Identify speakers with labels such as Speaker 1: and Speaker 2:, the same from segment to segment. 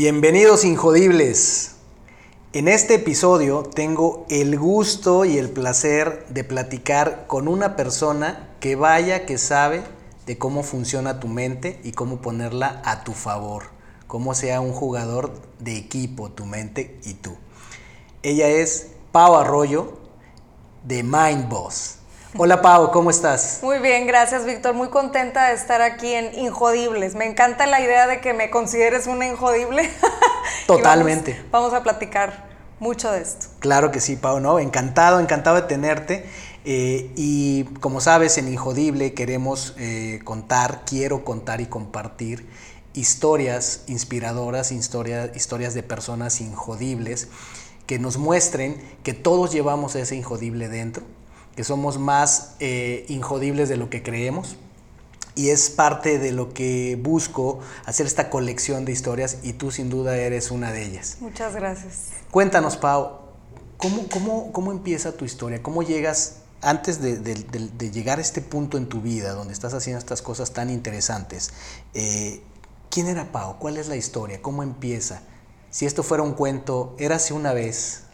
Speaker 1: Bienvenidos Injodibles. En este episodio tengo el gusto y el placer de platicar con una persona que vaya que sabe de cómo funciona tu mente y cómo ponerla a tu favor, cómo sea un jugador de equipo tu mente y tú. Ella es Pau Arroyo de Mind Boss. Hola Pau, ¿cómo estás?
Speaker 2: Muy bien, gracias Víctor. Muy contenta de estar aquí en Injodibles. Me encanta la idea de que me consideres una injodible.
Speaker 1: Totalmente.
Speaker 2: Vamos, a platicar mucho de esto.
Speaker 1: Claro que sí, Pau, ¿no? Encantado, encantado de tenerte. Eh, y como sabes, en Injodible queremos eh, contar, quiero contar y compartir historias inspiradoras, historias de personas injodibles que nos muestren que todos llevamos ese injodible dentro que somos más eh, injodibles de lo que creemos. Y es parte de lo que busco, hacer esta colección de historias y tú sin duda eres una de ellas.
Speaker 2: Muchas gracias.
Speaker 1: Cuéntanos, Pau, ¿cómo, cómo, cómo empieza tu historia? ¿Cómo llegas, antes de, llegar a este punto en tu vida donde estás haciendo estas cosas tan interesantes, eh, ¿quién era Pau? ¿Cuál es la historia? ¿Cómo empieza? Si esto fuera un cuento, ¿érase una vez?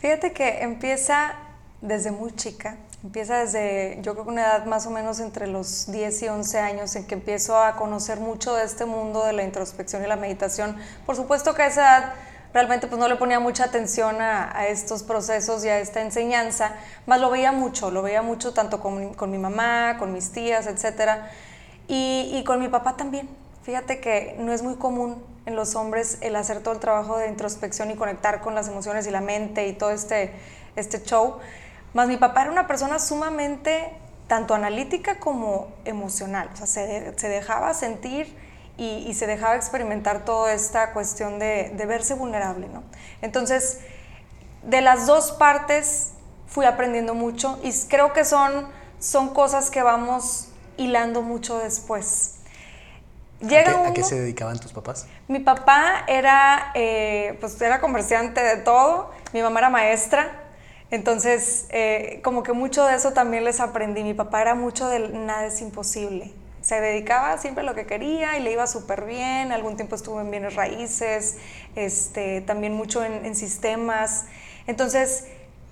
Speaker 2: Fíjate que empieza desde muy chica. Empieza desde, yo creo una edad más o menos entre los 10 y 11 años, en que empiezo a conocer mucho de este mundo de la introspección y la meditación. Por supuesto que a esa edad realmente pues no le ponía mucha atención a, estos procesos y a esta enseñanza, más lo veía mucho, lo veía mucho tanto con, con mi mamá, con mis tías, etc. Y, y con mi papá también. Fíjate que no es muy común en los hombres el hacer todo el trabajo de introspección y conectar con las emociones y la mente y todo este, este show. Más mi papá era una persona sumamente tanto analítica como emocional, o sea, se, dejaba sentir y, se dejaba experimentar toda esta cuestión de, verse vulnerable, ¿no? Entonces, de las dos partes fui aprendiendo mucho y creo que son, son cosas que vamos hilando mucho después.
Speaker 1: Llega ¿A, qué, se dedicaban tus papás?
Speaker 2: Mi papá era, eh, pues era comerciante de todo, mi mamá era maestra, entonces, eh, como que mucho de eso también les aprendí. Mi papá era mucho del nada es imposible. Se dedicaba siempre a lo que quería y le iba súper bien. Algún tiempo estuvo en bienes raíces, este, también mucho en, sistemas. Entonces,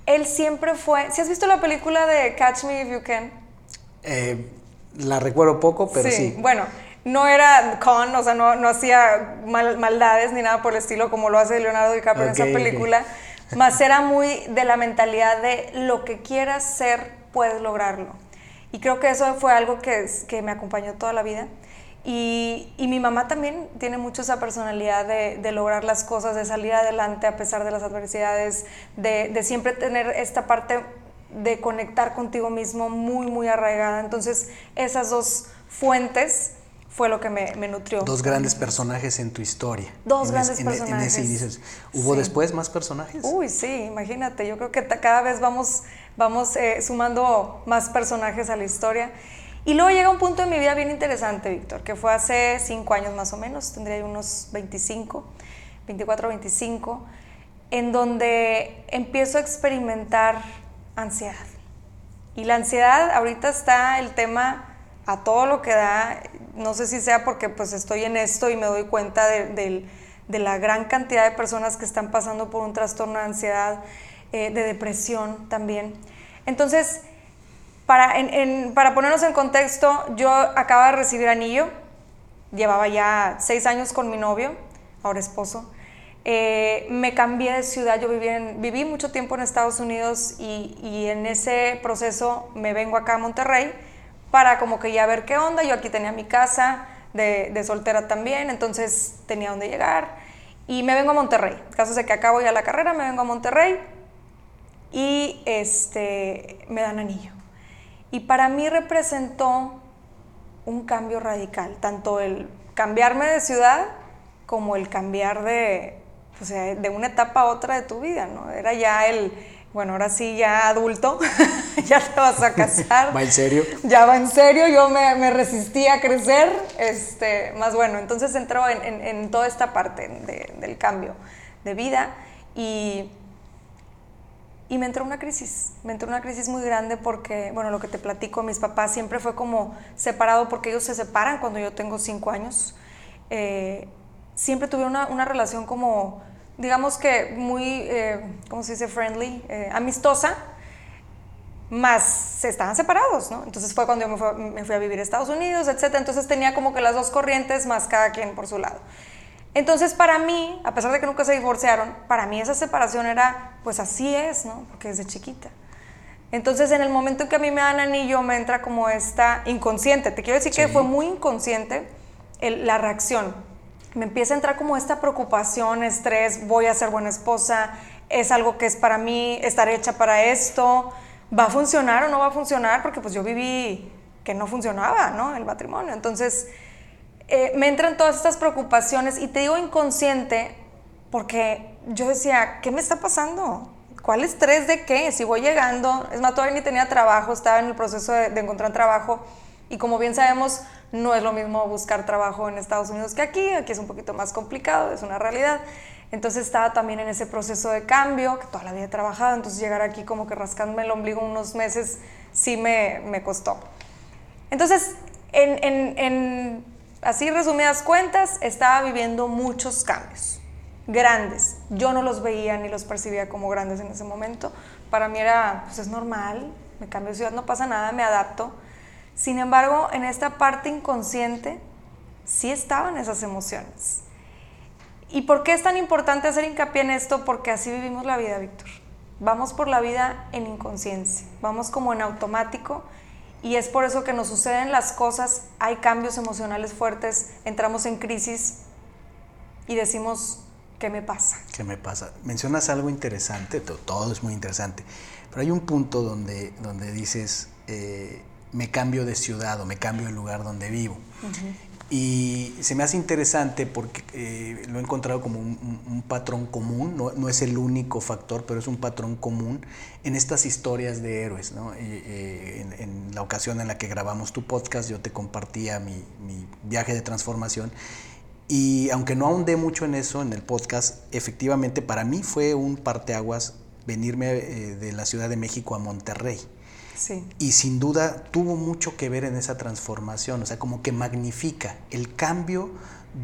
Speaker 2: él siempre fue... ¿Si has visto la película de Catch Me If You Can?
Speaker 1: Eh, la recuerdo poco, pero sí.
Speaker 2: Bueno, no era con, o sea, no, no hacía maldades ni nada por el estilo como lo hace Leonardo DiCaprio en esa película. Más era muy de la mentalidad de lo que quieras ser, puedes lograrlo. Y creo que eso fue algo que, que me acompañó toda la vida. Y, y, mi mamá también tiene mucho esa personalidad de, de, lograr las cosas, de salir adelante a pesar de las adversidades, de, de, siempre tener esta parte de conectar contigo mismo muy, muy arraigada. Entonces, esas dos fuentes fue lo que me, me, nutrió.
Speaker 1: Dos grandes personajes en tu historia.
Speaker 2: Dos grandes personajes.
Speaker 1: En, ese ¿Hubo después más personajes?
Speaker 2: Uy, sí, imagínate. Yo creo que cada vez vamos, vamos eh, sumando más personajes a la historia. Y luego llega un punto en mi vida bien interesante, Víctor, que fue hace cinco años más o menos, tendría unos 25, 24, 25, en donde empiezo a experimentar ansiedad. Y la ansiedad, ahorita está el tema a todo lo que da, no sé si sea porque pues estoy en esto y me doy cuenta de, la gran cantidad de personas que están pasando por un trastorno de ansiedad, eh, de depresión también. Entonces, para, para ponernos en contexto, yo acaba de recibir anillo, llevaba ya seis años con mi novio, ahora esposo. Eh, me cambié de ciudad, yo viví, mucho tiempo en Estados Unidos y, y en ese proceso me vengo acá a Monterrey para como que ya ver qué onda. Yo aquí tenía mi casa de, soltera también, entonces tenía donde llegar. Y me vengo a Monterrey. Caso de que acabo ya la carrera, me vengo a Monterrey y este, me dan anillo. Y para mí representó un cambio radical, tanto el cambiarme de ciudad como el cambiar de, pues, eh, de una etapa a otra de tu vida, ¿no? Era ya el, bueno, ahora sí ya adulto, ya te vas a casar.
Speaker 1: ¿Va en serio?
Speaker 2: Ya va en serio, yo me, me resistí a crecer, este, más bueno, entonces entró en, en, en toda esta parte de, del cambio de vida y, y me entró una crisis, me entró una crisis muy grande porque, bueno, lo que te platico, mis papás siempre fue como separado porque ellos se separan cuando yo tengo cinco años. Eh, siempre tuvieron una, una relación como digamos que muy, eh, ¿cómo se dice? Friendly, eh, amistosa, más se estaban separados, ¿no? Entonces fue cuando yo me fui, a vivir a Estados Unidos, etc. Entonces tenía como que las dos corrientes, más cada quien por su lado. Entonces para mí, a pesar de que nunca se divorciaron, para mí esa separación era, pues así es, ¿no? Porque desde chiquita. Entonces en el momento en que a mí me dan anillo, me entra como esta inconsciente. Te quiero decir que fue muy inconsciente la reacción me empieza a entrar como esta preocupación, estrés, voy a ser buena esposa, es algo que es para mí, estar hecha para esto, va a funcionar o no va a funcionar, porque pues yo viví que no funcionaba, ¿no? El matrimonio. Entonces, eh, me entran todas estas preocupaciones y te digo inconsciente porque yo decía, ¿qué me está pasando? ¿Cuál estrés de qué? Si voy llegando, es más, todavía ni tenía trabajo, estaba en el proceso de, de encontrar trabajo y como bien sabemos, no es lo mismo buscar trabajo en Estados Unidos que aquí, aquí es un poquito más complicado, es una realidad. Entonces estaba también en ese proceso de cambio, que toda la vida he trabajado, entonces llegar aquí como que rascándome el ombligo unos meses sí me, me costó. Entonces, en, en, en, así resumidas cuentas, estaba viviendo muchos cambios, grandes. Yo no los veía ni los percibía como grandes en ese momento. Para mí era, pues es normal, me cambio de ciudad, no pasa nada, me adapto sin embargo, en esta parte inconsciente sí estaban esas emociones. ¿Y por qué es tan importante hacer hincapié en esto? Porque así vivimos la vida, Víctor. Vamos por la vida en inconsciencia, vamos como en automático y es por eso que nos suceden las cosas, hay cambios emocionales fuertes, entramos en crisis y decimos, ¿qué me pasa?
Speaker 1: ¿Qué me pasa? Mencionas algo interesante, todo, es muy interesante, pero hay un punto donde, donde dices, eh, me cambio de ciudad o me cambio de lugar donde vivo. Y se me hace interesante porque eh, lo he encontrado como un, patrón común, no, es el único factor, pero es un patrón común en estas historias de héroes. ¿no? Eh, en, la ocasión en la que grabamos tu podcast, yo te compartía mi, mi, viaje de transformación. Y aunque no ahondé mucho en eso en el podcast, efectivamente para mí fue un parteaguas venirme eh, de la Ciudad de México a Monterrey. Y sin duda tuvo mucho que ver en esa transformación, o sea, como que magnifica el cambio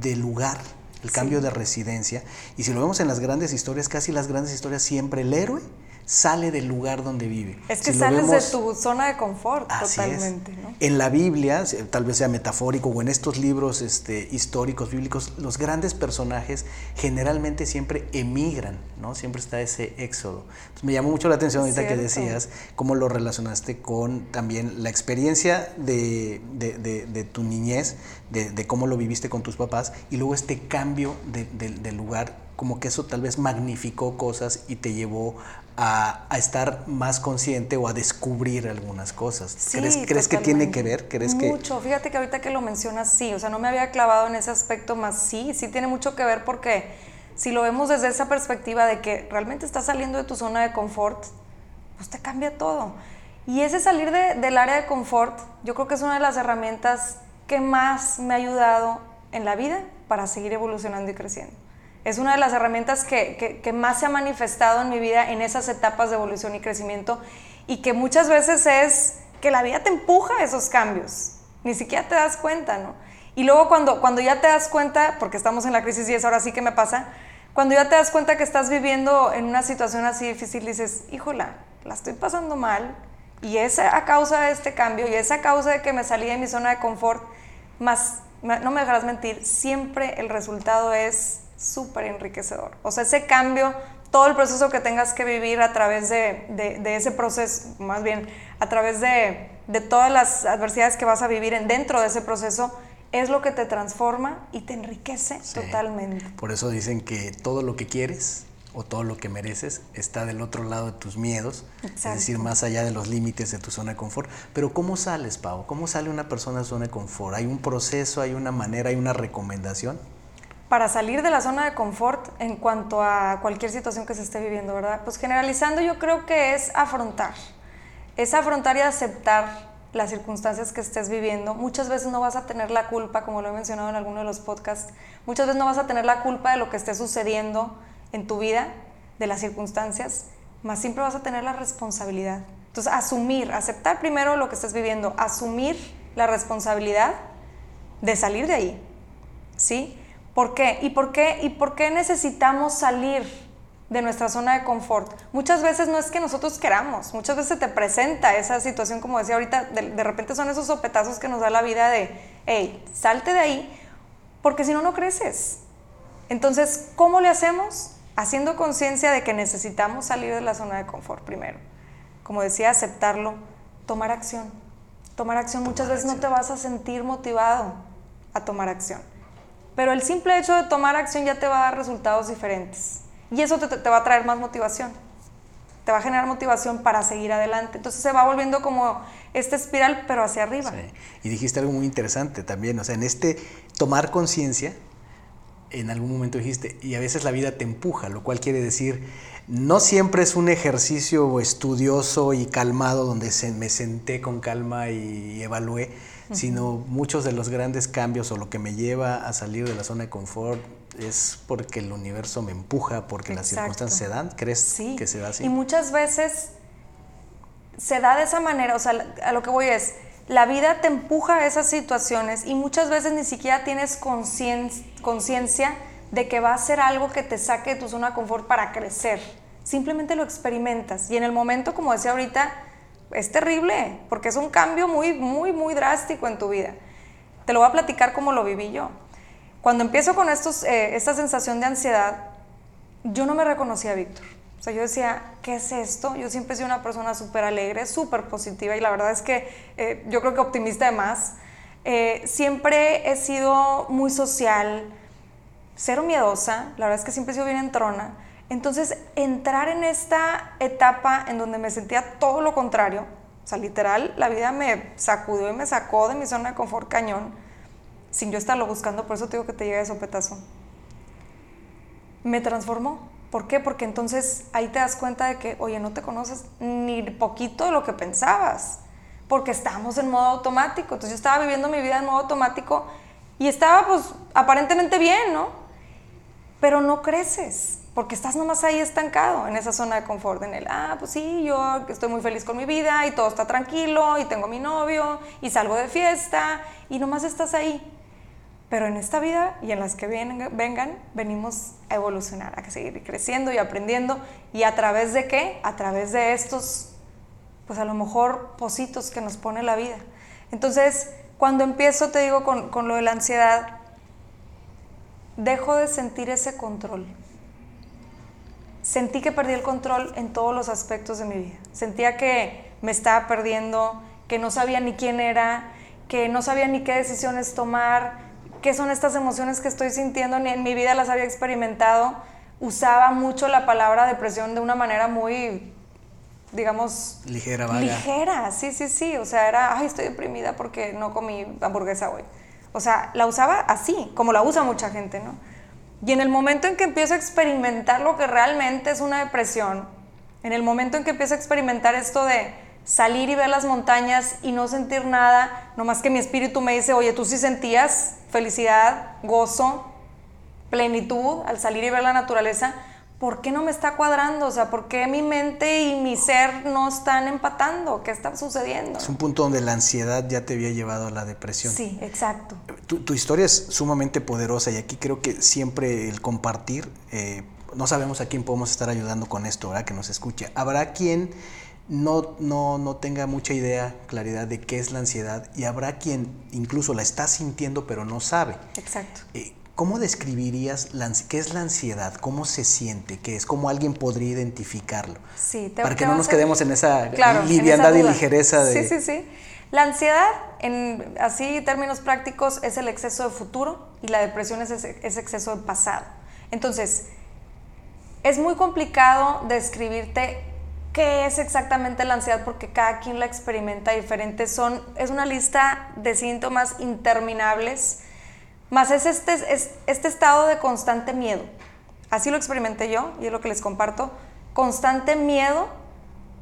Speaker 1: de lugar, el cambio de residencia. Y si lo vemos en las grandes historias, casi las grandes historias, siempre el héroe sale del lugar donde vive.
Speaker 2: Es que sales de tu zona de confort totalmente. ¿no?
Speaker 1: En la Biblia, tal vez sea metafórico, o en estos libros este, históricos, bíblicos, los grandes personajes generalmente siempre emigran, ¿no? Siempre está ese éxodo. Entonces, me llamó mucho la atención ahorita que decías cómo lo relacionaste con también la experiencia de, de, tu niñez, de, cómo lo viviste con tus papás, y luego este cambio de lugar como que eso tal vez magnificó cosas y te llevó a, estar más consciente o a descubrir algunas cosas. ¿Crees, ¿crees que tiene que ver? ¿Crees
Speaker 2: mucho. Fíjate que ahorita que lo mencionas, sí. O sea, no me había clavado en ese aspecto más. Sí, sí tiene mucho que ver porque si lo vemos desde esa perspectiva de que realmente estás saliendo de tu zona de confort, pues te cambia todo. Y ese salir del área de confort, yo creo que es una de las herramientas que más me ha ayudado en la vida para seguir evolucionando y creciendo es una de las herramientas que, más se ha manifestado en mi vida en esas etapas de evolución y crecimiento y que muchas veces es que la vida te empuja a esos cambios, ni siquiera te das cuenta, ¿no? Y luego cuando, cuando ya te das cuenta, porque estamos en la crisis y es ahora sí que me pasa, cuando ya te das cuenta que estás viviendo en una situación así difícil, dices, híjola, la estoy pasando mal y es a causa de este cambio y es a causa de que me salí de mi zona de confort, más, no me dejarás mentir, siempre el resultado es súper enriquecedor. O sea, ese cambio, todo el proceso que tengas que vivir a través de, de, ese proceso, más bien a través de, de, todas las adversidades que vas a vivir en, dentro de ese proceso, es lo que te transforma y te enriquece totalmente.
Speaker 1: Por eso dicen que todo lo que quieres o todo lo que mereces está del otro lado de tus miedos, es decir, más allá de los límites de tu zona de confort. Pero ¿cómo sales, Pau? ¿Cómo sale una persona de zona de confort? ¿Hay un proceso, hay una manera, hay una recomendación?
Speaker 2: Para salir de la zona de confort en cuanto a cualquier situación que se esté viviendo, ¿verdad? Pues generalizando yo creo que es afrontar, es afrontar y aceptar las circunstancias que estés viviendo. Muchas veces no vas a tener la culpa, como lo he mencionado en alguno de los podcasts, muchas veces no vas a tener la culpa de lo que esté sucediendo en tu vida, de las circunstancias, más siempre vas a tener la responsabilidad. Entonces, asumir, aceptar primero lo que estás viviendo, asumir la responsabilidad de salir de ahí. ¿Sí? ¿Por qué? ¿Y por qué, y por qué necesitamos salir de nuestra zona de confort? Muchas veces no es que nosotros queramos, muchas veces te presenta esa situación, como decía ahorita, de, de repente son esos sopetazos que nos da la vida de, hey, salte de ahí, porque si no, no creces. Entonces, ¿cómo le hacemos? Haciendo conciencia de que necesitamos salir de la zona de confort primero. Como decía, aceptarlo, tomar acción. Tomar acción, muchas veces no te vas a sentir motivado a tomar acción pero el simple hecho de tomar acción ya te va a dar resultados diferentes. Y eso te, va a traer más motivación. Te va a generar motivación para seguir adelante. Entonces se va volviendo como esta espiral, pero hacia arriba.
Speaker 1: Y dijiste algo muy interesante también. O sea, en este tomar conciencia, en algún momento dijiste, y a veces la vida te empuja, lo cual quiere decir, no siempre es un ejercicio estudioso y calmado donde me senté con calma y evalué, sino muchos de los grandes cambios o lo que me lleva a salir de la zona de confort es porque el universo me empuja, porque las circunstancias se dan. ¿Crees que se da así?
Speaker 2: Y muchas veces se da de esa manera, o sea, a lo que voy es, la vida te empuja a esas situaciones y muchas veces ni siquiera tienes conciencia de que va a ser algo que te saque de tu zona de confort para crecer. Simplemente lo experimentas y en el momento, como decía ahorita, es terrible, porque es un cambio muy, muy, muy drástico en tu vida. Te lo voy a platicar como lo viví yo. Cuando empiezo con estos, eh, esta sensación de ansiedad, yo no me reconocía a Víctor. O sea, yo decía, ¿qué es esto? Yo siempre he sido una persona súper alegre, súper positiva y la verdad es que eh, yo creo que optimista de más. Eh, siempre he sido muy social, cero miedosa, la verdad es que siempre he sido bien entrona. Entonces, entrar en esta etapa en donde me sentía todo lo contrario, o sea, literal, la vida me sacudió y me sacó de mi zona de confort cañón, sin yo estarlo buscando, por eso te digo que te llega de sopetazo. Me transformó. ¿Por qué? Porque entonces ahí te das cuenta de que, oye, no te conoces ni poquito de lo que pensabas, porque estábamos en modo automático. Entonces yo estaba viviendo mi vida en modo automático y estaba pues aparentemente bien, ¿no? Pero no creces porque estás nomás ahí estancado en esa zona de confort, en el, ah, pues sí, yo estoy muy feliz con mi vida y todo está tranquilo y tengo mi novio y salgo de fiesta y nomás estás ahí. Pero en esta vida y en las que vengan, venimos a evolucionar, a seguir creciendo y aprendiendo. ¿Y a través de qué? A través de estos, pues a lo mejor, positos que nos pone la vida. Entonces, cuando empiezo, te digo, con, con lo de la ansiedad, dejo de sentir ese control sentí que perdí el control en todos los aspectos de mi vida. Sentía que me estaba perdiendo, que no sabía ni quién era, que no sabía ni qué decisiones tomar, qué son estas emociones que estoy sintiendo, ni en mi vida las había experimentado. Usaba mucho la palabra depresión de una manera muy, digamos...
Speaker 1: Ligera, vaga.
Speaker 2: Ligera, sí, sí, sí. O sea, era, ay, estoy deprimida porque no comí hamburguesa hoy. O sea, la usaba así, como la usa mucha gente, ¿no? Y en el momento en que empiezo a experimentar lo que realmente es una depresión, en el momento en que empiezo a experimentar esto de salir y ver las montañas y no sentir nada, nomás que mi espíritu me dice, oye, tú sí sentías felicidad, gozo, plenitud al salir y ver la naturaleza, ¿por qué no me está cuadrando? O sea, ¿por qué mi mente y mi ser no están empatando? ¿Qué está sucediendo?
Speaker 1: Es un punto donde la ansiedad ya te había llevado a la depresión.
Speaker 2: Sí, exacto.
Speaker 1: Tu, historia es sumamente poderosa y aquí creo que siempre el compartir, eh, no sabemos a quién podemos estar ayudando con esto, ¿verdad? Que nos escuche. Habrá quien no, no, no tenga mucha idea, claridad de qué es la ansiedad y habrá quien incluso la está sintiendo pero no sabe.
Speaker 2: Exacto.
Speaker 1: Eh, ¿Cómo describirías qué es la ansiedad? ¿Cómo se siente? ¿Qué es? ¿Cómo alguien podría identificarlo?
Speaker 2: Sí,
Speaker 1: Para que no nos quedemos en esa liviandad y ligereza
Speaker 2: de... Sí, sí, sí. La ansiedad, en así términos prácticos, es el exceso de futuro y la depresión es ese, exceso de pasado. Entonces, es muy complicado describirte qué es exactamente la ansiedad porque cada quien la experimenta diferente. Son, es una lista de síntomas interminables más es este, es este estado de constante miedo. Así lo experimenté yo y es lo que les comparto. Constante miedo,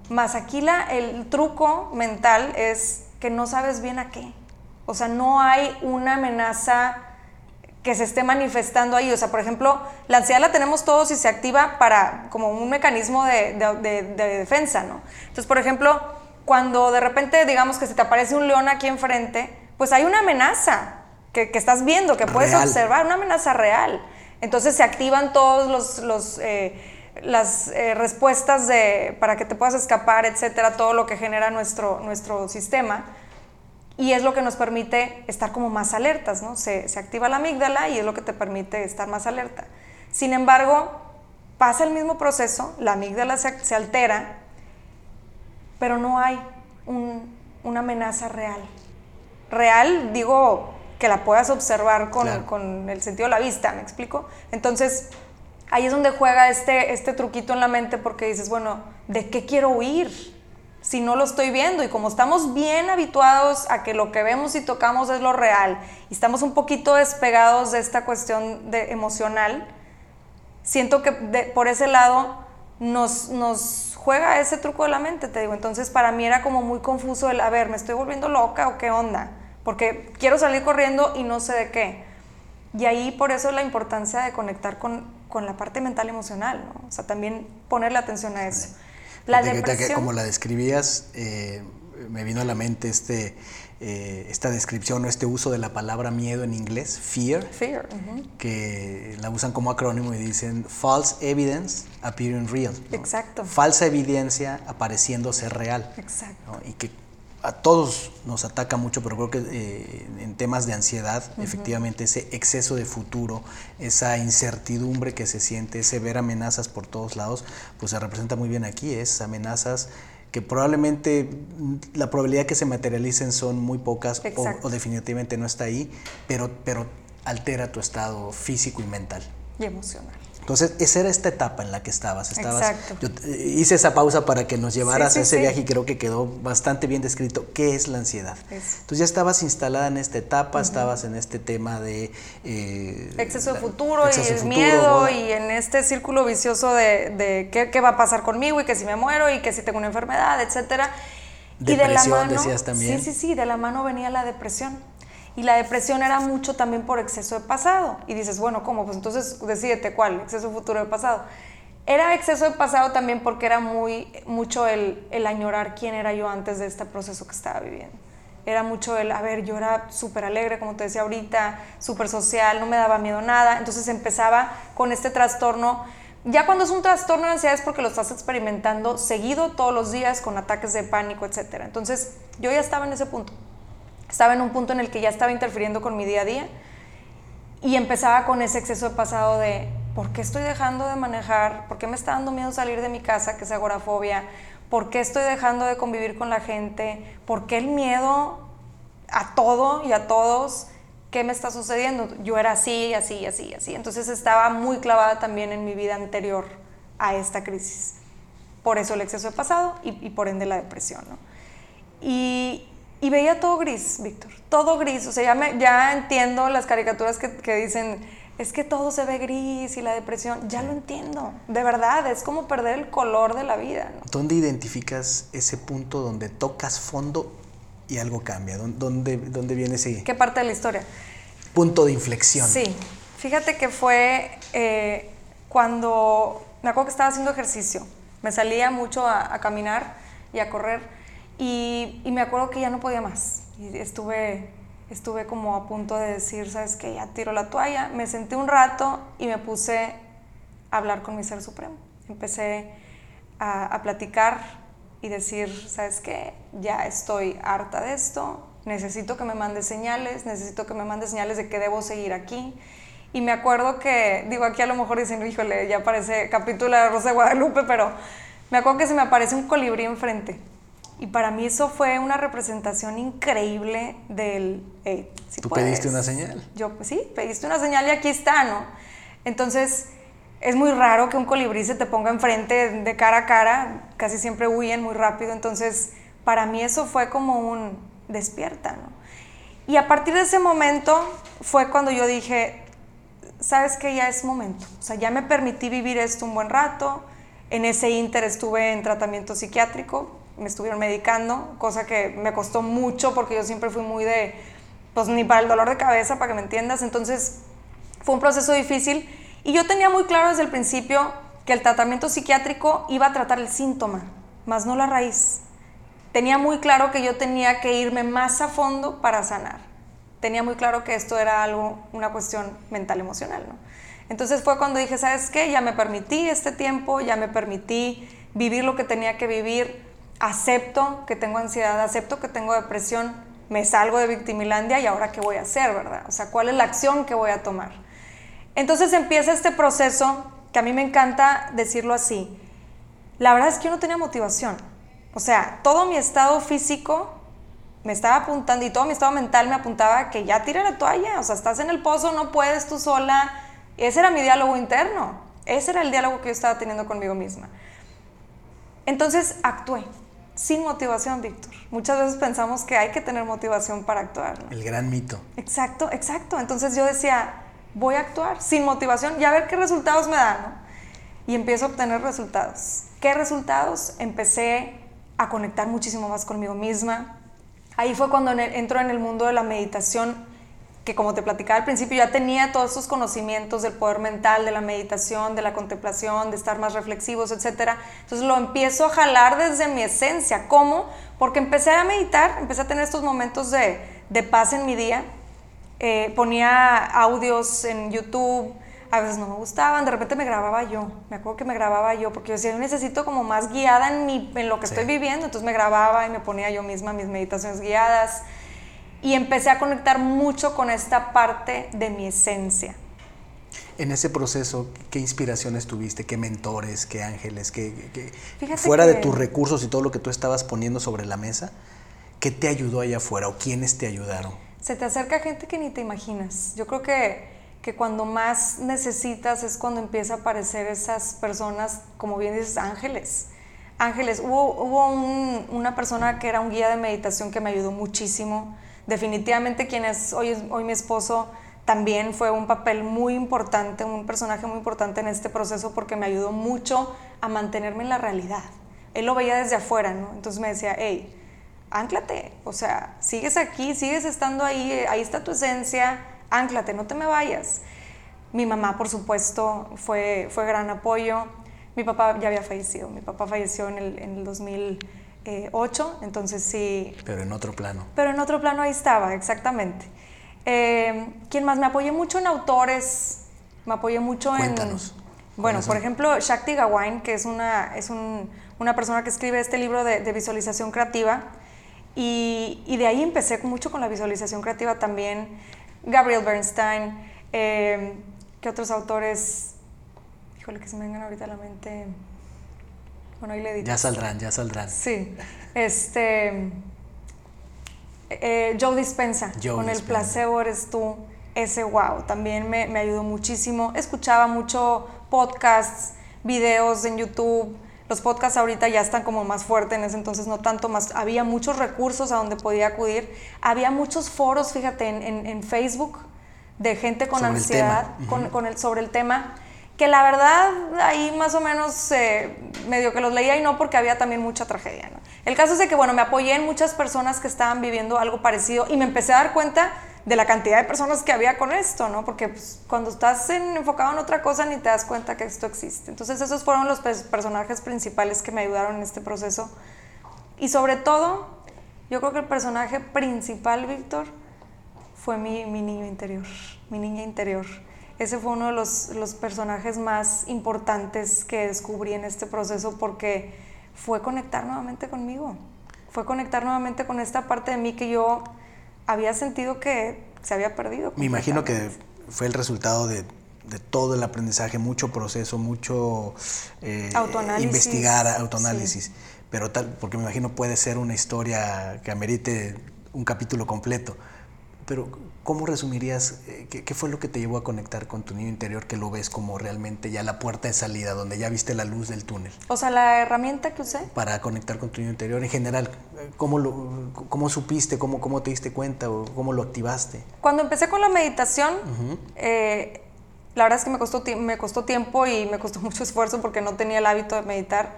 Speaker 2: más aquí el truco mental es que no sabes bien a qué. O sea, no hay una amenaza que se esté manifestando ahí. O sea, por ejemplo, la ansiedad la tenemos todos y se activa para como un mecanismo de, defensa, ¿no? Entonces, por ejemplo, cuando de repente digamos que se te aparece un león aquí enfrente, pues hay una amenaza que, estás viendo, que puedes observar, una amenaza real. Entonces se activan todos los, los eh, las eh, respuestas de, para que te puedas escapar, etcétera, todo lo que genera nuestro, nuestro sistema y es lo que nos permite estar como más alertas, ¿no? Se, activa la amígdala y es lo que te permite estar más alerta. Sin embargo, pasa el mismo proceso, la amígdala se, altera, pero no hay una amenaza real. Real, digo, que la puedas observar con, con, el sentido de la vista, ¿me explico? Entonces, ahí es donde juega este, este truquito en la mente porque dices, bueno, ¿de qué quiero huir? si no lo estoy viendo. Y como estamos bien habituados a que lo que vemos y tocamos es lo real y estamos un poquito despegados de esta cuestión de emocional, siento que por ese lado nos, nos juega ese truco de la mente, te digo. Entonces para mí era como muy confuso el, a ver, ¿me estoy volviendo loca o qué onda? Porque quiero salir corriendo y no sé de qué. Y ahí por eso la importancia de conectar con, con la parte mental emocional, ¿no? O sea, también ponerle atención a eso.
Speaker 1: La depresión. como la describías, eh, me vino a la mente este, eh, esta descripción o este uso de la palabra miedo en inglés, fear,
Speaker 2: fear
Speaker 1: que la usan como acrónimo y dicen false evidence appearing real.
Speaker 2: Exacto.
Speaker 1: Falsa evidencia apareciendo ser real.
Speaker 2: Exacto.
Speaker 1: Y que a todos nos ataca mucho, pero creo que eh, en temas de ansiedad, efectivamente ese exceso de futuro, esa incertidumbre que se siente, ese ver amenazas por todos lados, pues se representa muy bien aquí, es amenazas que probablemente la probabilidad que se materialicen son muy pocas o, definitivamente no está ahí, pero, pero altera tu estado físico y mental.
Speaker 2: Y emocional.
Speaker 1: Entonces, esa era esta etapa en la que estabas. estabas Yo eh, hice esa pausa para que nos llevaras a ese viaje y creo que quedó bastante bien descrito. ¿Qué es la ansiedad? Entonces, ya estabas instalada en esta etapa, estabas en este tema de...
Speaker 2: Eh, exceso de futuro y el miedo y en este círculo vicioso de, qué, va a pasar conmigo y que si me muero y que si tengo una enfermedad, etcétera.
Speaker 1: Depresión, y de la mano, decías también.
Speaker 2: Sí, sí, sí, de la mano venía la depresión. Y la depresión era mucho también por exceso de pasado. Y dices, bueno, ¿cómo? Pues entonces decídete cuál, exceso futuro de pasado. Era exceso de pasado también porque era muy, mucho el, el añorar quién era yo antes de este proceso que estaba viviendo. Era mucho el, a ver, yo era súper alegre, como te decía ahorita, súper social, no me daba miedo nada. Entonces empezaba con este trastorno. Ya cuando es un trastorno de ansiedad es porque lo estás experimentando seguido todos los días con ataques de pánico, etc. Entonces yo ya estaba en ese punto. Estaba en un punto en el que ya estaba interfiriendo con mi día a día y empezaba con ese exceso de pasado de ¿por qué estoy dejando de manejar? ¿Por qué me está dando miedo salir de mi casa, que es agorafobia? ¿Por qué estoy dejando de convivir con la gente? ¿Por qué el miedo a todo y a todos? ¿Qué me está sucediendo? Yo era así, así, así, así. Entonces estaba muy clavada también en mi vida anterior a esta crisis. Por eso el exceso de pasado y, y por ende la depresión. ¿no? Y, y veía todo gris, Víctor, todo gris. O sea, ya, me, ya entiendo las caricaturas que, que, dicen, es que todo se ve gris y la depresión. Ya lo entiendo, de verdad, es como perder el color de la vida.
Speaker 1: ¿Dónde identificas ese punto donde tocas fondo y algo cambia? ¿Dónde, dónde viene ese...
Speaker 2: ¿Qué parte de la historia?
Speaker 1: Punto de inflexión.
Speaker 2: Sí, fíjate que fue eh, cuando, me acuerdo que estaba haciendo ejercicio, me salía mucho a, a caminar y a correr y, me acuerdo que ya no podía más. Y estuve, estuve como a punto de decir, ¿sabes qué? Ya tiro la toalla. Me senté un rato y me puse a hablar con mi Ser Supremo. Empecé a, a platicar y decir, ¿sabes qué? Ya estoy harta de esto. Necesito que me mandes señales, necesito que me mandes señales de que debo seguir aquí. Y me acuerdo que, digo, aquí a lo mejor dicen, híjole, ya parece capítulo de Rosa de Guadalupe, pero me acuerdo que se me aparece un colibrí enfrente y para mí eso fue una representación increíble del...
Speaker 1: ¿Tú pediste una señal?
Speaker 2: Yo, sí, pediste una señal y aquí está, ¿no? Entonces, es muy raro que un colibrí se te ponga enfrente de cara a cara, casi siempre huyen muy rápido, entonces para mí eso fue como un despierta, ¿no? Y a partir de ese momento fue cuando yo dije, sabes que ya es momento, o sea, ya me permití vivir esto un buen rato, en ese inter estuve en tratamiento psiquiátrico, me estuvieron medicando, cosa que me costó mucho porque yo siempre fui muy de, pues ni para el dolor de cabeza, para que me entiendas, entonces fue un proceso difícil y yo tenía muy claro desde el principio que el tratamiento psiquiátrico iba a tratar el síntoma, más no la raíz. Tenía muy claro que yo tenía que irme más a fondo para sanar. Tenía muy claro que esto era algo, una cuestión mental emocional. Entonces fue cuando dije, ¿sabes qué? Ya me permití este tiempo, ya me permití vivir lo que tenía que vivir, acepto que tengo ansiedad, acepto que tengo depresión, me salgo de victimilandia y ahora qué voy a hacer, ¿verdad? O sea, ¿cuál es la acción que voy a tomar? Entonces empieza este proceso que a mí me encanta decirlo así. La verdad es que yo no tenía motivación. O sea, todo mi estado físico me estaba apuntando y todo mi estado mental me apuntaba que ya tira la toalla. O sea, estás en el pozo, no puedes tú sola. Ese era mi diálogo interno. Ese era el diálogo que yo estaba teniendo conmigo misma. Entonces actué sin motivación, Víctor. Muchas veces pensamos que hay que tener motivación para actuar.
Speaker 1: El gran mito.
Speaker 2: Exacto, exacto. Entonces yo decía, voy a actuar sin motivación y a ver qué resultados me dan. Y empiezo a obtener resultados. ¿Qué resultados? Empecé a conectar muchísimo más conmigo misma. Ahí fue cuando entro en el mundo de la meditación que como te platicaba al principio, ya tenía todos esos conocimientos del poder mental, de la meditación, de la contemplación, de estar más reflexivos, etc. Entonces lo empiezo a jalar desde mi esencia. ¿Cómo? Porque empecé a meditar, empecé a tener estos momentos de, de paz en mi día. Eh, ponía audios en YouTube, a veces no me gustaban, de repente me grababa yo. Me acuerdo que me grababa yo, porque yo decía, yo necesito como más guiada en, mi, en lo que estoy viviendo. Entonces me grababa y me ponía yo misma mis meditaciones guiadas y empecé a conectar mucho con esta parte de mi esencia.
Speaker 1: En ese proceso, ¿qué inspiraciones tuviste? ¿Qué mentores? ¿Qué ángeles? ¿Qué, fuera de tus recursos y todo lo que tú estabas poniendo sobre la mesa, ¿qué te ayudó allá afuera o quiénes te ayudaron?
Speaker 2: Se te acerca gente que ni te imaginas. Yo creo que, que cuando más necesitas es cuando empieza a aparecer esas personas, como bien dices, ángeles. Ángeles. Hubo, hubo una persona que era un guía de meditación que me ayudó muchísimo definitivamente quien es hoy, hoy mi esposo también fue un papel muy importante, un personaje muy importante en este proceso porque me ayudó mucho a mantenerme en la realidad. Él lo veía desde afuera, ¿no? Entonces me decía, hey, anclate, o sea, sigues aquí, sigues estando ahí, ahí está tu esencia, anclate, no te me vayas. Mi mamá, por supuesto, fue, fue gran apoyo. Mi papá ya había fallecido, mi papá falleció en el, en el 2000. 8, eh, entonces sí.
Speaker 1: Pero en otro plano.
Speaker 2: Pero en otro plano ahí estaba, exactamente. Eh, ¿Quién más? Me apoyé mucho en autores, me apoyé mucho
Speaker 1: Cuéntanos.
Speaker 2: en... Bueno, por ejemplo, Shakti Gawain, que es una, es una persona que escribe este libro de, visualización creativa, y, y, de ahí empecé mucho con la visualización creativa también. Gabriel Bernstein, eh, ¿qué otros autores? Híjole, que se me vengan ahorita a la mente. Bueno, ahí le
Speaker 1: Ya saldrán, ya saldrán.
Speaker 2: Sí. Este. Eh, Joe Dispensa, con el placebo eres tú, ese wow, también me, me, ayudó muchísimo. Escuchaba mucho podcasts, videos en YouTube. Los podcasts ahorita ya están como más fuertes, en ese entonces no tanto más. Había muchos recursos a donde podía acudir. Había muchos foros, fíjate, en, en, en Facebook de gente con ansiedad, con, con el, sobre el tema que la verdad ahí más o menos eh, medio que los leía y no porque había también mucha tragedia. El caso es de que, bueno, me apoyé en muchas personas que estaban viviendo algo parecido y me empecé a dar cuenta de la cantidad de personas que había con esto, ¿no? Porque pues, cuando estás enfocado en otra cosa ni te das cuenta que esto existe. Entonces esos fueron los personajes principales que me ayudaron en este proceso. Y sobre todo, yo creo que el personaje principal, Víctor, fue mi, mi niño interior, mi niña interior ese fue uno de los, los, personajes más importantes que descubrí en este proceso porque fue conectar nuevamente conmigo, fue conectar nuevamente con esta parte de mí que yo había sentido que se había perdido.
Speaker 1: Me imagino que fue el resultado de, de todo el aprendizaje, mucho proceso, mucho eh, investigar, autoanálisis, pero tal, porque me imagino puede ser una historia que amerite un capítulo completo. Pero ¿cómo resumirías eh, qué, fue lo que te llevó a conectar con tu niño interior que lo ves como realmente ya la puerta de salida, donde ya viste la luz del túnel?
Speaker 2: O sea, la herramienta que usé.
Speaker 1: Para conectar con tu niño interior en general, ¿cómo, lo, cómo supiste, cómo, cómo te diste cuenta o cómo lo activaste?
Speaker 2: Cuando empecé con la meditación, eh, la verdad es que me costó, me costó tiempo y me costó mucho esfuerzo porque no tenía el hábito de meditar.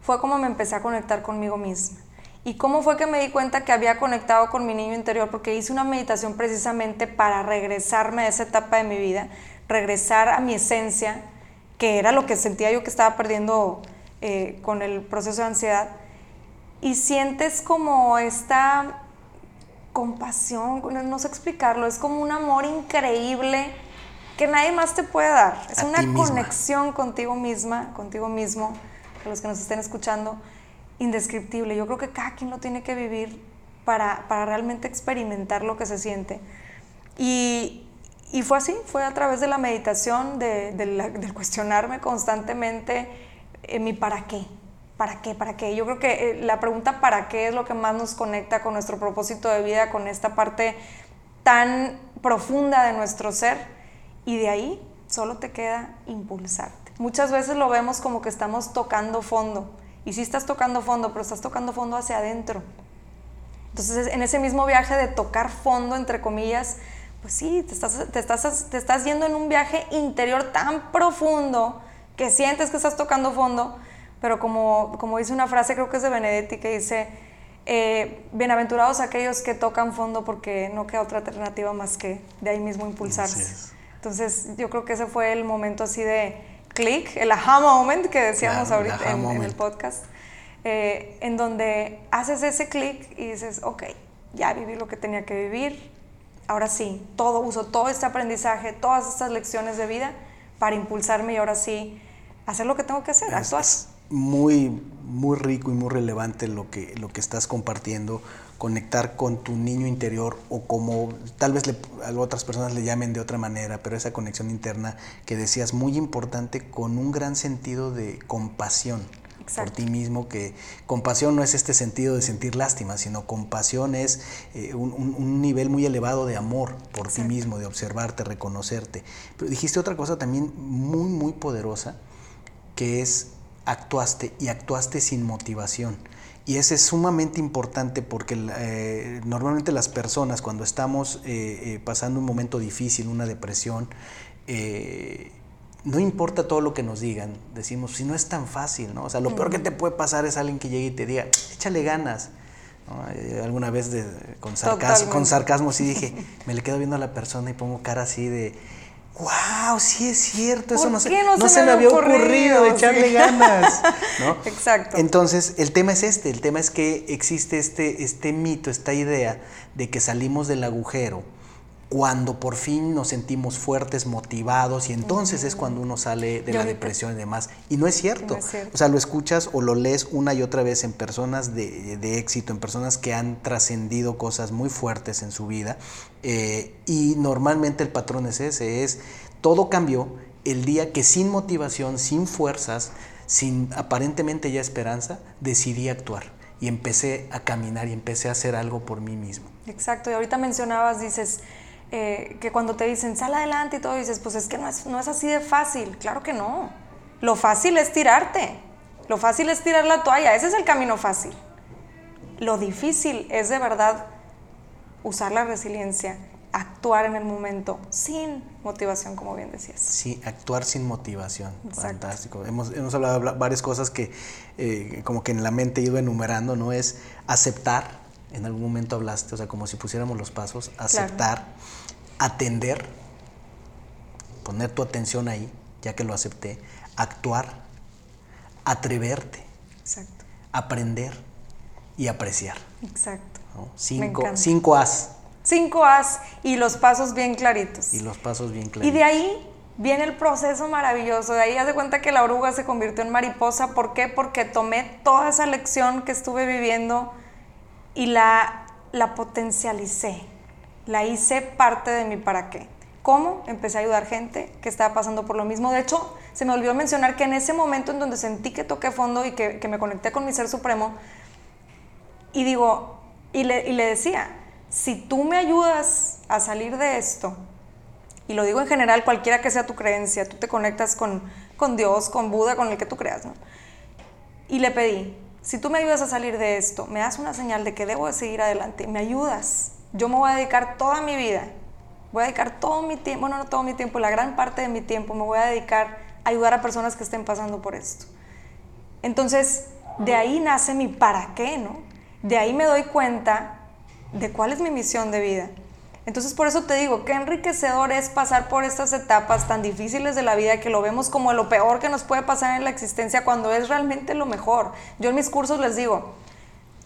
Speaker 2: Fue como me empecé a conectar conmigo misma. ¿Y cómo fue que me di cuenta que había conectado con mi niño interior? Porque hice una meditación precisamente para regresarme a esa etapa de mi vida, regresar a mi esencia, que era lo que sentía yo que estaba perdiendo eh, con el proceso de ansiedad. Y sientes como esta compasión, no sé explicarlo, es como un amor increíble que nadie más te puede dar. Es una conexión contigo misma, contigo mismo, a los que nos estén escuchando indescriptible. Yo creo que cada quien lo tiene que vivir para, realmente experimentar lo que se siente. Y, fue así, fue a través de la meditación, de, del cuestionarme constantemente eh, mi para qué. ¿Para qué? ¿Para qué? Yo creo que eh, la pregunta para qué es lo que más nos conecta con nuestro propósito de vida, con esta parte tan profunda de nuestro ser. Y de ahí solo te queda impulsarte. Muchas veces lo vemos como que estamos tocando fondo y sí estás tocando fondo, pero estás tocando fondo hacia adentro. Entonces, en ese mismo viaje de tocar fondo, entre comillas, pues sí, te estás, te estás, te estás yendo en un viaje interior tan profundo que sientes que estás tocando fondo, pero como, como dice una frase, creo que es de Benedetti, que dice, eh, bienaventurados aquellos que tocan fondo porque no queda otra alternativa más que de ahí mismo impulsarse. Entonces, yo creo que ese fue el momento así de click, el aha moment que decíamos ahorita en, el podcast, eh, en donde haces ese clic y dices, ok, ya viví lo que tenía que vivir, ahora sí, todo uso todo este aprendizaje, todas estas lecciones de vida para impulsarme y ahora sí hacer lo que tengo que hacer, actuar.
Speaker 1: muy, muy rico y muy relevante lo que, lo que estás compartiendo conectar con tu niño interior o como tal vez le, otras personas le llamen de otra manera, pero esa conexión interna que decías muy importante con un gran sentido de compasión por ti mismo, que compasión no es este sentido de sentir lástima, sino compasión es eh, un, nivel muy elevado de amor por ti mismo, de observarte, reconocerte. Pero dijiste otra cosa también muy, muy poderosa, que es actuaste y actuaste sin motivación. Y ese es sumamente importante porque eh, normalmente las personas cuando estamos eh, eh, pasando un momento difícil, una depresión, no importa todo lo que nos digan, decimos, si no es tan fácil, ¿no? O sea, lo peor que te puede pasar es alguien que llegue y te diga, échale ganas. Alguna vez con, sarcasmo, con sarcasmo sí dije, me le quedo viendo a la persona y pongo cara así de, wow, sí es cierto, eso no, se, no, se, me, había ocurrido, echarle ganas. ¿no?
Speaker 2: Exacto.
Speaker 1: Entonces, el tema es este, el tema es que existe este, este mito, esta idea de que salimos del agujero cuando por fin nos sentimos fuertes, motivados, y entonces es cuando uno sale de la depresión y demás. Y no es, cierto. O sea, lo escuchas o lo lees una y otra vez en personas de, de éxito, en personas que han trascendido cosas muy fuertes en su vida, eh, y normalmente el patrón es ese, es todo cambió el día que sin motivación, sin fuerzas, sin aparentemente ya esperanza, decidí actuar y empecé a caminar y empecé a hacer algo por mí mismo.
Speaker 2: Exacto, y ahorita mencionabas, dices, eh, que cuando te dicen sal adelante y todo, dices, pues es que no es, no es así de fácil. Claro que no. Lo fácil es tirarte. Lo fácil es tirar la toalla. Ese es el camino fácil. Lo difícil es de verdad usar la resiliencia, actuar en el momento sin motivación, como bien decías.
Speaker 1: Sí, actuar sin motivación. Fantástico. Hemos, hemos, hablado de varias cosas que eh, como que en la mente he ido enumerando, ¿no? Es aceptar en algún momento hablaste, o sea, como si pusiéramos los pasos, aceptar, atender, poner tu atención ahí, ya que lo acepté, actuar, atreverte, Exacto. aprender y apreciar.
Speaker 2: Exacto.
Speaker 1: Cinco, cinco As.
Speaker 2: Cinco As y los pasos bien claritos.
Speaker 1: Y los pasos bien claritos.
Speaker 2: Y de ahí viene el proceso maravilloso. De ahí haz de cuenta que la oruga se convirtió en mariposa. ¿Por qué? Porque tomé toda esa lección que estuve viviendo y la, la potencialicé, la hice parte de mi para qué. ¿Cómo? Empecé a ayudar gente que estaba pasando por lo mismo. De hecho, se me olvidó mencionar que en ese momento en donde sentí que toqué fondo y que, me conecté con mi ser supremo, y digo, y le, y le decía, si tú me ayudas a salir de esto, y lo digo en general, cualquiera que sea tu creencia, tú te conectas con, con Dios, con Buda, con el que tú creas, ¿no? Y le pedí, si tú me ayudas a salir de esto, me das una señal de que debo de seguir adelante, me ayudas, yo me voy a dedicar toda mi vida, voy a dedicar todo mi tiempo, bueno, no todo mi tiempo, la gran parte de mi tiempo me voy a dedicar a ayudar a personas que estén pasando por esto. Entonces, de ahí nace mi para qué, ¿no? De ahí me doy cuenta de cuál es mi misión de vida. Entonces por eso te digo, qué enriquecedor es pasar por estas etapas tan difíciles de la vida que lo vemos como lo peor que nos puede pasar en la existencia cuando es realmente lo mejor. Yo en mis cursos les digo,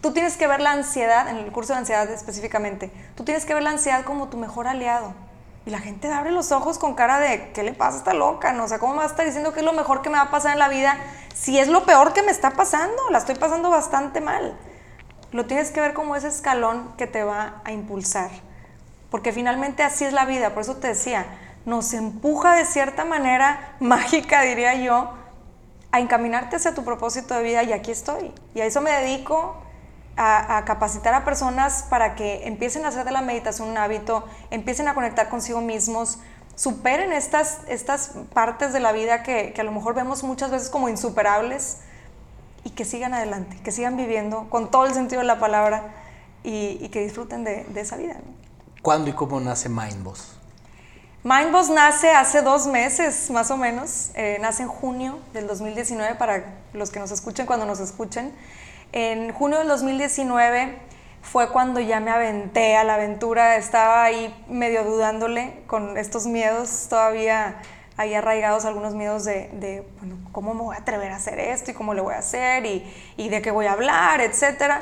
Speaker 2: tú tienes que ver la ansiedad, en el curso de ansiedad específicamente, tú tienes que ver la ansiedad como tu mejor aliado. Y la gente abre los ojos con cara de, ¿qué le pasa a esta loca? ¿no? O sea, ¿cómo va a estar diciendo que es lo mejor que me va a pasar en la vida si es lo peor que me está pasando? La estoy pasando bastante mal. Lo tienes que ver como ese escalón que te va a impulsar porque finalmente así es la vida, por eso te decía, nos empuja de cierta manera mágica, diría yo, a encaminarte hacia tu propósito de vida y aquí estoy. Y a eso me dedico, a, capacitar a personas para que empiecen a hacer de la meditación un hábito, empiecen a conectar consigo mismos, superen estas, estas partes de la vida que, a lo mejor vemos muchas veces como insuperables y que sigan adelante, que sigan viviendo con todo el sentido de la palabra y, que disfruten de, de esa vida.
Speaker 1: ¿Cuándo y cómo nace Mindboss?
Speaker 2: Mindboss nace hace dos meses, más o menos. Eh, nace en junio del 2019, para los que nos escuchen cuando nos escuchen. En junio del 2019 fue cuando ya me aventé a la aventura. Estaba ahí medio dudándole con estos miedos todavía ahí arraigados algunos miedos de, bueno, cómo me voy a atrever a hacer esto y cómo le voy a hacer y, y de qué voy a hablar, etcétera.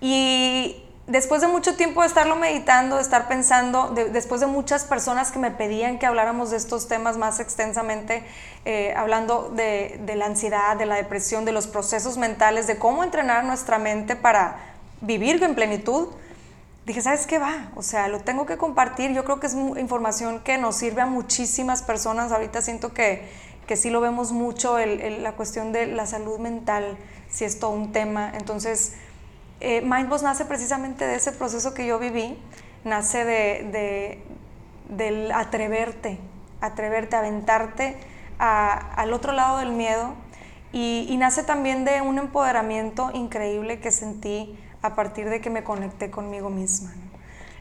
Speaker 2: Y después de mucho tiempo de estarlo meditando, de estar pensando, después de muchas personas que me pedían que habláramos de estos temas más extensamente, eh, hablando de, la ansiedad, de la depresión, de los procesos mentales, de cómo entrenar nuestra mente para vivir en plenitud, dije, ¿sabes qué va? O sea, lo tengo que compartir. Yo creo que es información que nos sirve a muchísimas personas. Ahorita siento que, que sí lo vemos mucho, la cuestión de la salud mental, si es todo un tema. Entonces, eh, Mindboss nace precisamente de ese proceso que yo viví, nace de, del atreverte, atreverte, aventarte al otro lado del miedo y, nace también de un empoderamiento increíble que sentí a partir de que me conecté conmigo misma.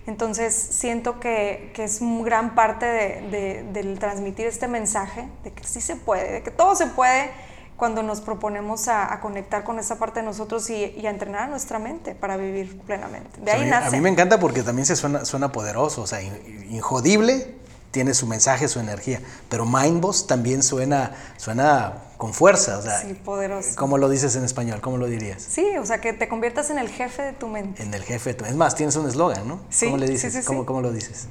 Speaker 2: Entonces siento que, es gran parte de, del transmitir este mensaje de que sí se puede, de que todo se puede cuando nos proponemos a, conectar con esa parte de nosotros y, a entrenar a nuestra mente para vivir plenamente. De ahí
Speaker 1: nace. A mí me encanta porque también se suena, suena poderoso, o sea, injodible tiene su mensaje, su energía, pero Mindboss también suena, suena con fuerza, o sea,
Speaker 2: sí, poderoso.
Speaker 1: ¿Cómo lo dices en español? ¿Cómo lo dirías?
Speaker 2: Sí, o sea, que te conviertas en el jefe de tu mente.
Speaker 1: En el jefe de tu mente. Es más, tienes un eslogan, ¿no?
Speaker 2: Sí,
Speaker 1: ¿Cómo le
Speaker 2: dices?
Speaker 1: Sí, ¿Cómo, ¿Cómo, lo dices?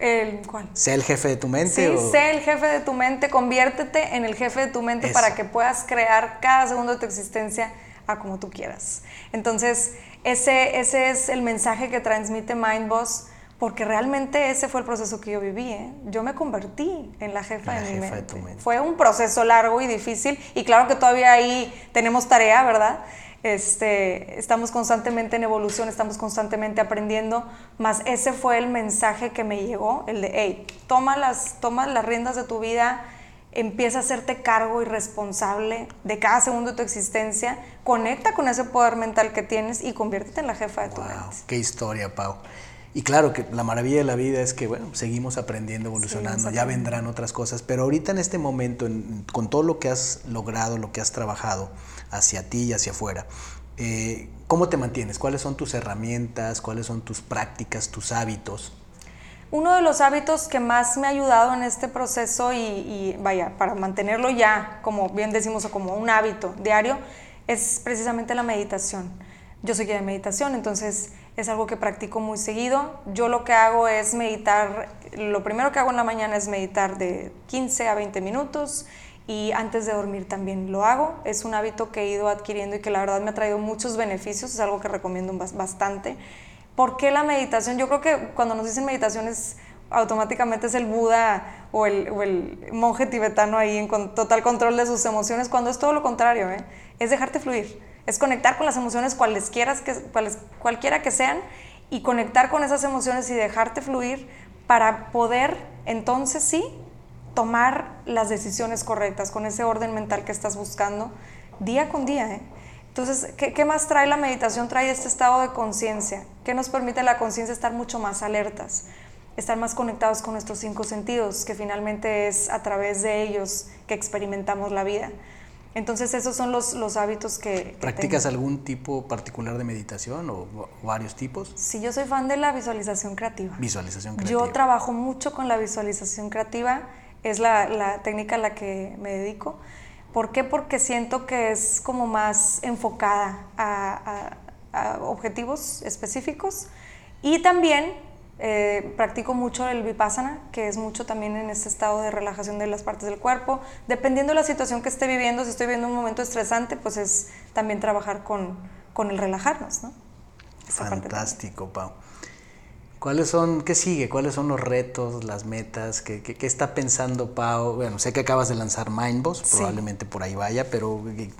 Speaker 2: El, ¿Cuál?
Speaker 1: Sé el jefe de tu mente.
Speaker 2: Sí, sé el jefe de tu mente, conviértete en el jefe de tu mente para que puedas crear cada segundo de tu existencia a como tú quieras. Entonces, ese, ese es el mensaje que transmite Mindboss, porque realmente ese fue el proceso que yo viví. ¿eh? Yo me convertí en la jefa, de, mi mente. Fue un proceso largo y difícil, y claro que todavía ahí tenemos tarea, ¿verdad? Este, estamos constantemente en evolución, estamos constantemente aprendiendo, más ese fue el mensaje que me llegó, el de, hey, toma las, toma las riendas de tu vida, empieza a hacerte cargo y responsable de cada segundo de tu existencia, conecta con ese poder mental que tienes y conviértete en la jefa de tu mente.
Speaker 1: Qué historia, Pau. Y claro que la maravilla de la vida es que, bueno, seguimos aprendiendo, evolucionando, ya vendrán otras cosas, pero ahorita en este momento, con todo lo que has logrado, lo que has trabajado, hacia ti y hacia afuera. Eh, ¿Cómo te mantienes? ¿Cuáles son tus herramientas? ¿Cuáles son tus prácticas, tus hábitos?
Speaker 2: Uno de los hábitos que más me ha ayudado en este proceso y, vaya, para mantenerlo ya, como bien decimos, como un hábito diario, es precisamente la meditación. Yo soy guía de meditación, entonces es algo que practico muy seguido. Yo lo que hago es meditar, lo primero que hago en la mañana es meditar de 15 a 20 minutos y antes de dormir también lo hago. Es un hábito que he ido adquiriendo y que la verdad me ha traído muchos beneficios, es algo que recomiendo bastante. ¿Por qué la meditación? Yo creo que cuando nos dicen meditación es automáticamente es el Buda o el, monje tibetano ahí en total control de sus emociones, cuando es todo lo contrario, ¿eh? es dejarte fluir, es conectar con las emociones cuales quieras que, cuales, cualquiera que sean y conectar con esas emociones y dejarte fluir para poder entonces sí tomar las decisiones correctas con ese orden mental que estás buscando día con día. ¿eh? Entonces, ¿qué, ¿qué, más trae la meditación? Trae este estado de conciencia, que nos permite la conciencia estar mucho más alertas, estar más conectados con nuestros cinco sentidos, que finalmente es a través de ellos que experimentamos la vida. Entonces esos son los, los hábitos que...
Speaker 1: ¿Practicas algún tipo particular de meditación o, varios tipos?
Speaker 2: Sí, yo soy fan de la visualización creativa.
Speaker 1: Visualización creativa.
Speaker 2: Yo trabajo mucho con la visualización creativa, es la, la técnica a la que me dedico. ¿Por qué? Porque siento que es como más enfocada a, objetivos específicos y también eh, practico mucho el vipassana, que es mucho también en este estado de relajación de las partes del cuerpo. Dependiendo de la situación que esté viviendo, si estoy viviendo un momento estresante, pues es también trabajar con, con el relajarnos, ¿no?
Speaker 1: Fantástico, Pau. ¿Cuáles son, qué sigue? ¿Cuáles son los retos, las metas? ¿Qué, qué, qué está pensando Pau? Bueno, sé que acabas de lanzar Mindboss, sí. probablemente por ahí vaya, pero ¿qué,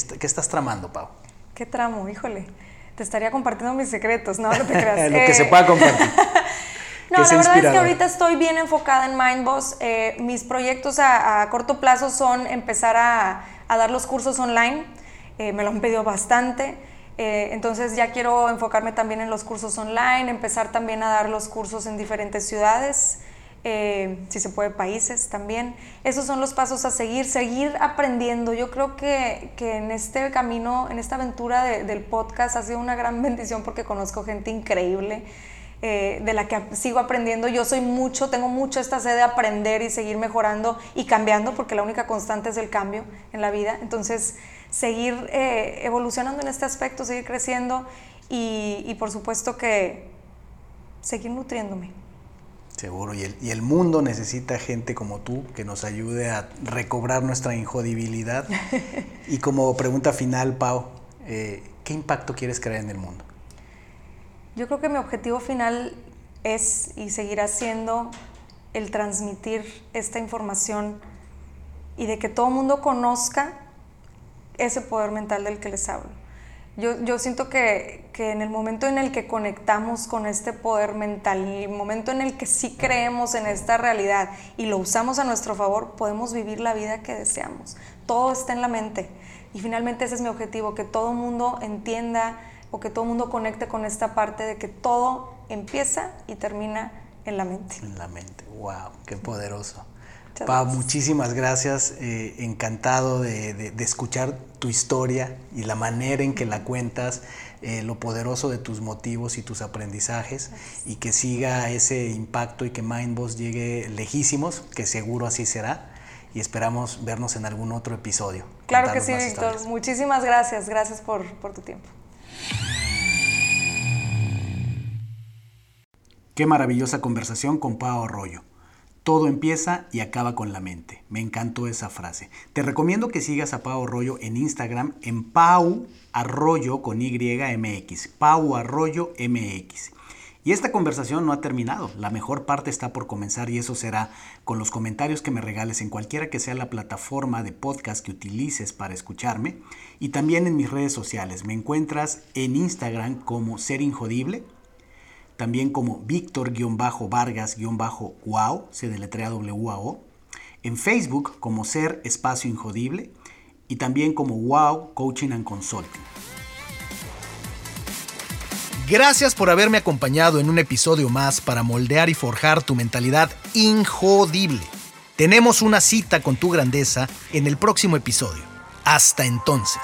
Speaker 1: qué, estás tramando, Pau?
Speaker 2: ¿Qué tramo? Híjole te estaría compartiendo mis secretos, no, no te creas.
Speaker 1: Lo eh, que se pueda compartir.
Speaker 2: no, la verdad es que ahorita estoy bien enfocada en Mindboss. Eh, mis proyectos a, a, corto plazo son empezar a, a dar los cursos online. Eh, me lo han pedido bastante. Eh, entonces ya quiero enfocarme también en los cursos online, empezar también a dar los cursos en diferentes ciudades. Eh, si se puede, países también. Esos son los pasos a seguir, seguir aprendiendo. Yo creo que, que en este camino, en esta aventura de, del podcast ha sido una gran bendición porque conozco gente increíble. Eh, de la que sigo aprendiendo. Yo soy mucho, tengo mucho esta sed de aprender y seguir mejorando y cambiando, porque la única constante es el cambio en la vida. Entonces, seguir eh, evolucionando en este aspecto, seguir creciendo y, y por supuesto que seguir nutriéndome.
Speaker 1: Seguro, y el, y el, mundo necesita gente como tú que nos ayude a recobrar nuestra injodibilidad. y como pregunta final, Pau, eh, ¿qué impacto quieres crear en el mundo?
Speaker 2: Yo creo que mi objetivo final es y seguirá siendo el transmitir esta información y de que todo el mundo conozca ese poder mental del que les hablo. Yo, yo siento que, que, en el momento en el que conectamos con este poder mental, en el momento en el que sí creemos en esta realidad y lo usamos a nuestro favor, podemos vivir la vida que deseamos. Todo está en la mente. Y finalmente ese es mi objetivo, que todo mundo entienda o que todo mundo conecte con esta parte de que todo empieza y termina en la mente.
Speaker 1: En la mente, wow, qué poderoso. Pa, muchísimas gracias. Eh, encantado de, de, de, escuchar tu historia y la manera en que la cuentas, eh, lo poderoso de tus motivos y tus aprendizajes y que siga ese impacto y que Mindboss llegue lejísimos, que seguro así será. Y esperamos vernos en algún otro episodio.
Speaker 2: Claro que sí, Víctor. Muchísimas gracias. Gracias por, por tu tiempo.
Speaker 1: Qué maravillosa conversación con Pau Arroyo. Todo empieza y acaba con la mente. Me encantó esa frase. Te recomiendo que sigas a Pau Arroyo en Instagram en Pau Arroyo con YMX. Pau Arroyo MX. Y esta conversación no ha terminado. La mejor parte está por comenzar y eso será con los comentarios que me regales en cualquiera que sea la plataforma de podcast que utilices para escucharme y también en mis redes sociales. Me encuentras en Instagram como Ser Injodible también como Víctor-Vargas-Wow, se deletrea W-A-O, en Facebook como Ser Espacio Injodible y también como Wow Coaching and Consulting. Gracias por haberme acompañado en un episodio más para moldear y forjar tu mentalidad injodible. Tenemos una cita con tu grandeza en el próximo episodio. Hasta entonces.